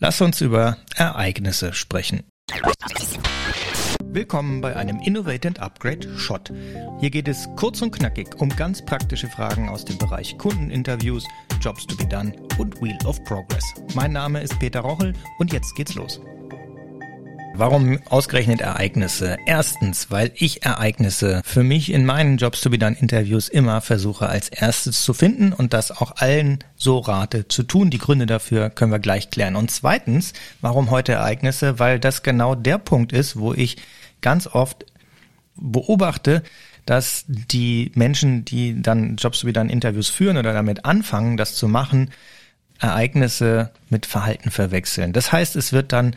Lass uns über Ereignisse sprechen. Willkommen bei einem Innovate and Upgrade Shot. Hier geht es kurz und knackig um ganz praktische Fragen aus dem Bereich Kundeninterviews, Jobs to be done und Wheel of Progress. Mein Name ist Peter Rochel und jetzt geht's los. Warum ausgerechnet Ereignisse? Erstens, weil ich Ereignisse für mich in meinen Jobs to be done Interviews immer versuche als erstes zu finden und das auch allen so rate zu tun. Die Gründe dafür können wir gleich klären. Und zweitens, warum heute Ereignisse? Weil das genau der Punkt ist, wo ich ganz oft beobachte, dass die Menschen, die dann Jobs to be done Interviews führen oder damit anfangen, das zu machen, Ereignisse mit Verhalten verwechseln. Das heißt, es wird dann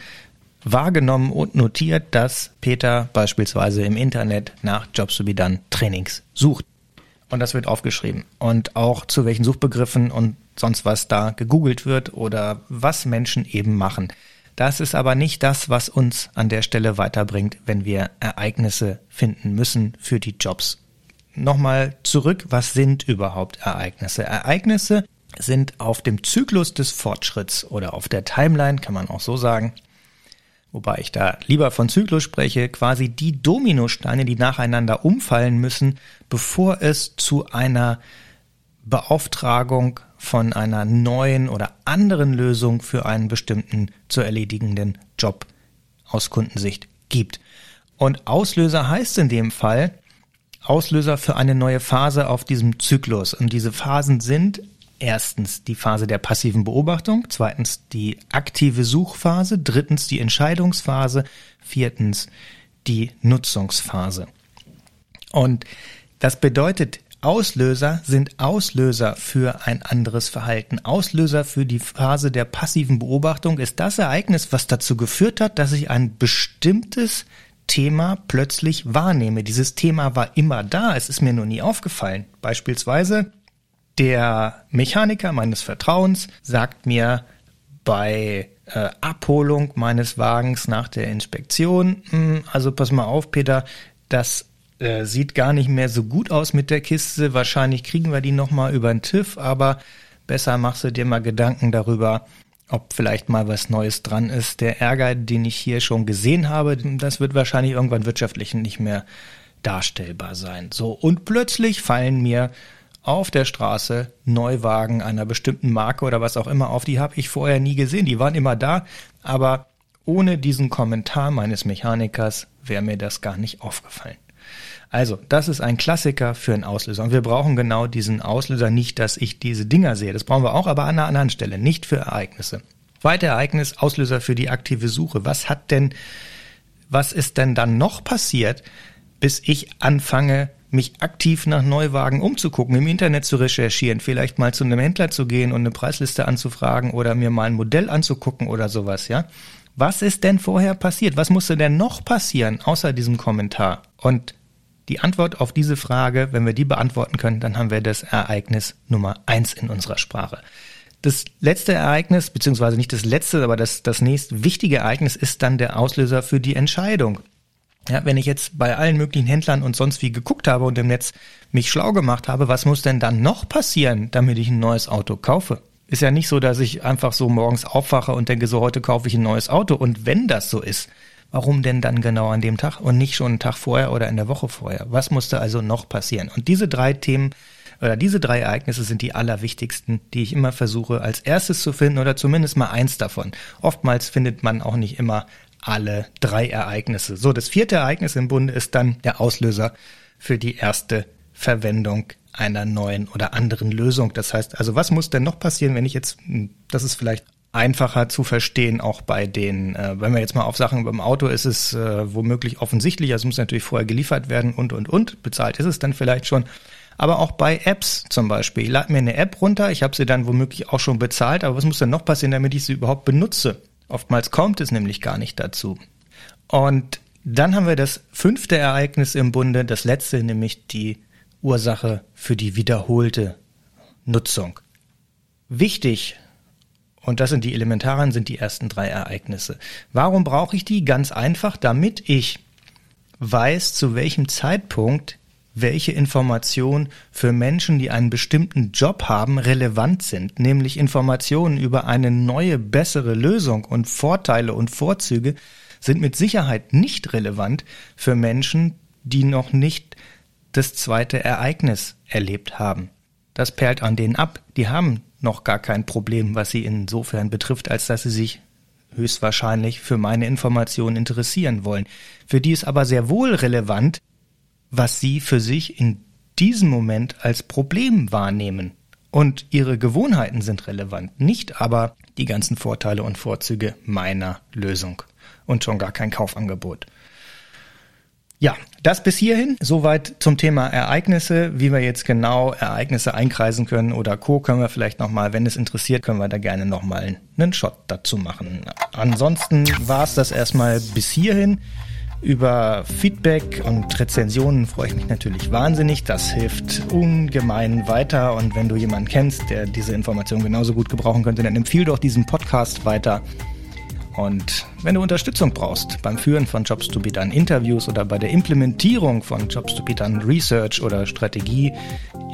wahrgenommen und notiert, dass Peter beispielsweise im Internet nach Jobs to be done Trainings sucht. Und das wird aufgeschrieben. Und auch zu welchen Suchbegriffen und sonst was da gegoogelt wird oder was Menschen eben machen. Das ist aber nicht das, was uns an der Stelle weiterbringt, wenn wir Ereignisse finden müssen für die Jobs. Nochmal zurück, was sind überhaupt Ereignisse? Ereignisse sind auf dem Zyklus des Fortschritts oder auf der Timeline, kann man auch so sagen, wobei ich da lieber von Zyklus spreche, quasi die Dominosteine, die nacheinander umfallen müssen, bevor es zu einer Beauftragung von einer neuen oder anderen Lösung für einen bestimmten zu erledigenden Job aus Kundensicht gibt. Und Auslöser heißt in dem Fall Auslöser für eine neue Phase auf diesem Zyklus. Und diese Phasen sind erstens die Phase der passiven Beobachtung, zweitens die aktive Suchphase, drittens die Entscheidungsphase, viertens die Nutzungsphase. Und das bedeutet, Auslöser sind Auslöser für ein anderes Verhalten. Auslöser für die Phase der passiven Beobachtung ist das Ereignis, was dazu geführt hat, dass ich ein bestimmtes Thema plötzlich wahrnehme. Dieses Thema war immer da, es ist mir nur nie aufgefallen. Beispielsweise der Mechaniker meines Vertrauens sagt mir bei äh, Abholung meines Wagens nach der Inspektion, mh, hm, also pass mal auf, Peter, das äh, sieht gar nicht mehr so gut aus mit der Kiste. Wahrscheinlich kriegen wir die nochmal über den TÜV, aber besser machst du dir mal Gedanken darüber, ob vielleicht mal was Neues dran ist. Der Ärger, den ich hier schon gesehen habe, das wird wahrscheinlich irgendwann wirtschaftlich nicht mehr darstellbar sein. So, und plötzlich fallen mir auf der Straße Neuwagen einer bestimmten Marke oder was auch immer auf, die habe ich vorher nie gesehen. Die waren immer da, aber ohne diesen Kommentar meines Mechanikers wäre mir das gar nicht aufgefallen. Also, das ist ein Klassiker für einen Auslöser. Und wir brauchen genau diesen Auslöser nicht, dass ich diese Dinger sehe. Das brauchen wir auch, aber an einer anderen Stelle, nicht für Ereignisse. Zweite Ereignis, Auslöser für die aktive Suche. Was hat denn, was ist denn dann noch passiert, bis ich anfange, mich aktiv nach Neuwagen umzugucken, im Internet zu recherchieren, vielleicht mal zu einem Händler zu gehen und eine Preisliste anzufragen oder mir mal ein Modell anzugucken oder sowas, ja? Was ist denn vorher passiert? Was musste denn noch passieren, außer diesem Kommentar? Und die Antwort auf diese Frage, wenn wir die beantworten können, dann haben wir das Ereignis Nummer eins in unserer Sprache. Das letzte Ereignis, beziehungsweise nicht das letzte, aber das, das nächst wichtige Ereignis ist dann der Auslöser für die Entscheidung. Ja, wenn ich jetzt bei allen möglichen Händlern und sonst wie geguckt habe und im Netz mich schlau gemacht habe, was muss denn dann noch passieren, damit ich ein neues Auto kaufe? Ist ja nicht so, dass ich einfach so morgens aufwache und denke, so heute kaufe ich ein neues Auto. Und wenn das so ist, warum denn dann genau an dem Tag und nicht schon einen Tag vorher oder in der Woche vorher? Was musste also noch passieren? Und diese drei Themen oder diese drei Ereignisse sind die allerwichtigsten, die ich immer versuche als erstes zu finden oder zumindest mal eins davon. Oftmals findet man auch nicht immer alle drei Ereignisse. So, das vierte Ereignis im Bunde ist dann der Auslöser für die erste Verwendung einer neuen oder anderen Lösung. Das heißt, also was muss denn noch passieren, wenn ich jetzt, hm, das ist vielleicht einfacher zu verstehen, auch bei den, äh, wenn wir jetzt mal auf Sachen beim Auto ist es äh, womöglich offensichtlich, also muss natürlich vorher geliefert werden und und und, bezahlt ist es dann vielleicht schon. Aber auch bei Apps zum Beispiel. Ich lade mir eine App runter, ich habe sie dann womöglich auch schon bezahlt, aber was muss denn noch passieren, damit ich sie überhaupt benutze? Oftmals kommt es nämlich gar nicht dazu. Und dann haben wir das fünfte Ereignis im Bunde, das letzte, nämlich die Ursache für die wiederholte Nutzung. Wichtig, und das sind die elementaren, sind die ersten drei Ereignisse. Warum brauche ich die? Ganz einfach, damit ich weiß, zu welchem Zeitpunkt welche Informationen für Menschen, die einen bestimmten Job haben, relevant sind, nämlich Informationen über eine neue, bessere Lösung und Vorteile und Vorzüge, sind mit Sicherheit nicht relevant für Menschen, die noch nicht das zweite Ereignis erlebt haben. Das perlt an denen ab. Die haben noch gar kein Problem, was sie insofern betrifft, als dass sie sich höchstwahrscheinlich für meine Informationen interessieren wollen. Für die ist aber sehr wohl relevant, was sie für sich in diesem Moment als Problem wahrnehmen. Und ihre Gewohnheiten sind relevant, nicht aber die ganzen Vorteile und Vorzüge meiner Lösung und schon gar kein Kaufangebot. Ja, das bis hierhin. Soweit zum Thema Ereignisse. Wie wir jetzt genau Ereignisse einkreisen können oder Co. können wir vielleicht nochmal, wenn es interessiert, können wir da gerne nochmal einen Shot dazu machen. Ansonsten war es das erstmal bis hierhin. Über Feedback und Rezensionen freue ich mich natürlich wahnsinnig. Das hilft ungemein weiter. Und wenn du jemanden kennst, der diese Information genauso gut gebrauchen könnte, dann empfiehl doch diesen Podcast weiter. Und wenn du Unterstützung brauchst beim Führen von Jobs to Be Done Interviews oder bei der Implementierung von Jobs to Be Done Research oder Strategie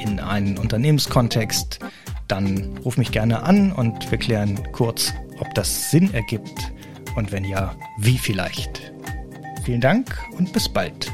in einen Unternehmenskontext, dann ruf mich gerne an und wir klären kurz, ob das Sinn ergibt und wenn ja, wie vielleicht. Vielen Dank und bis bald.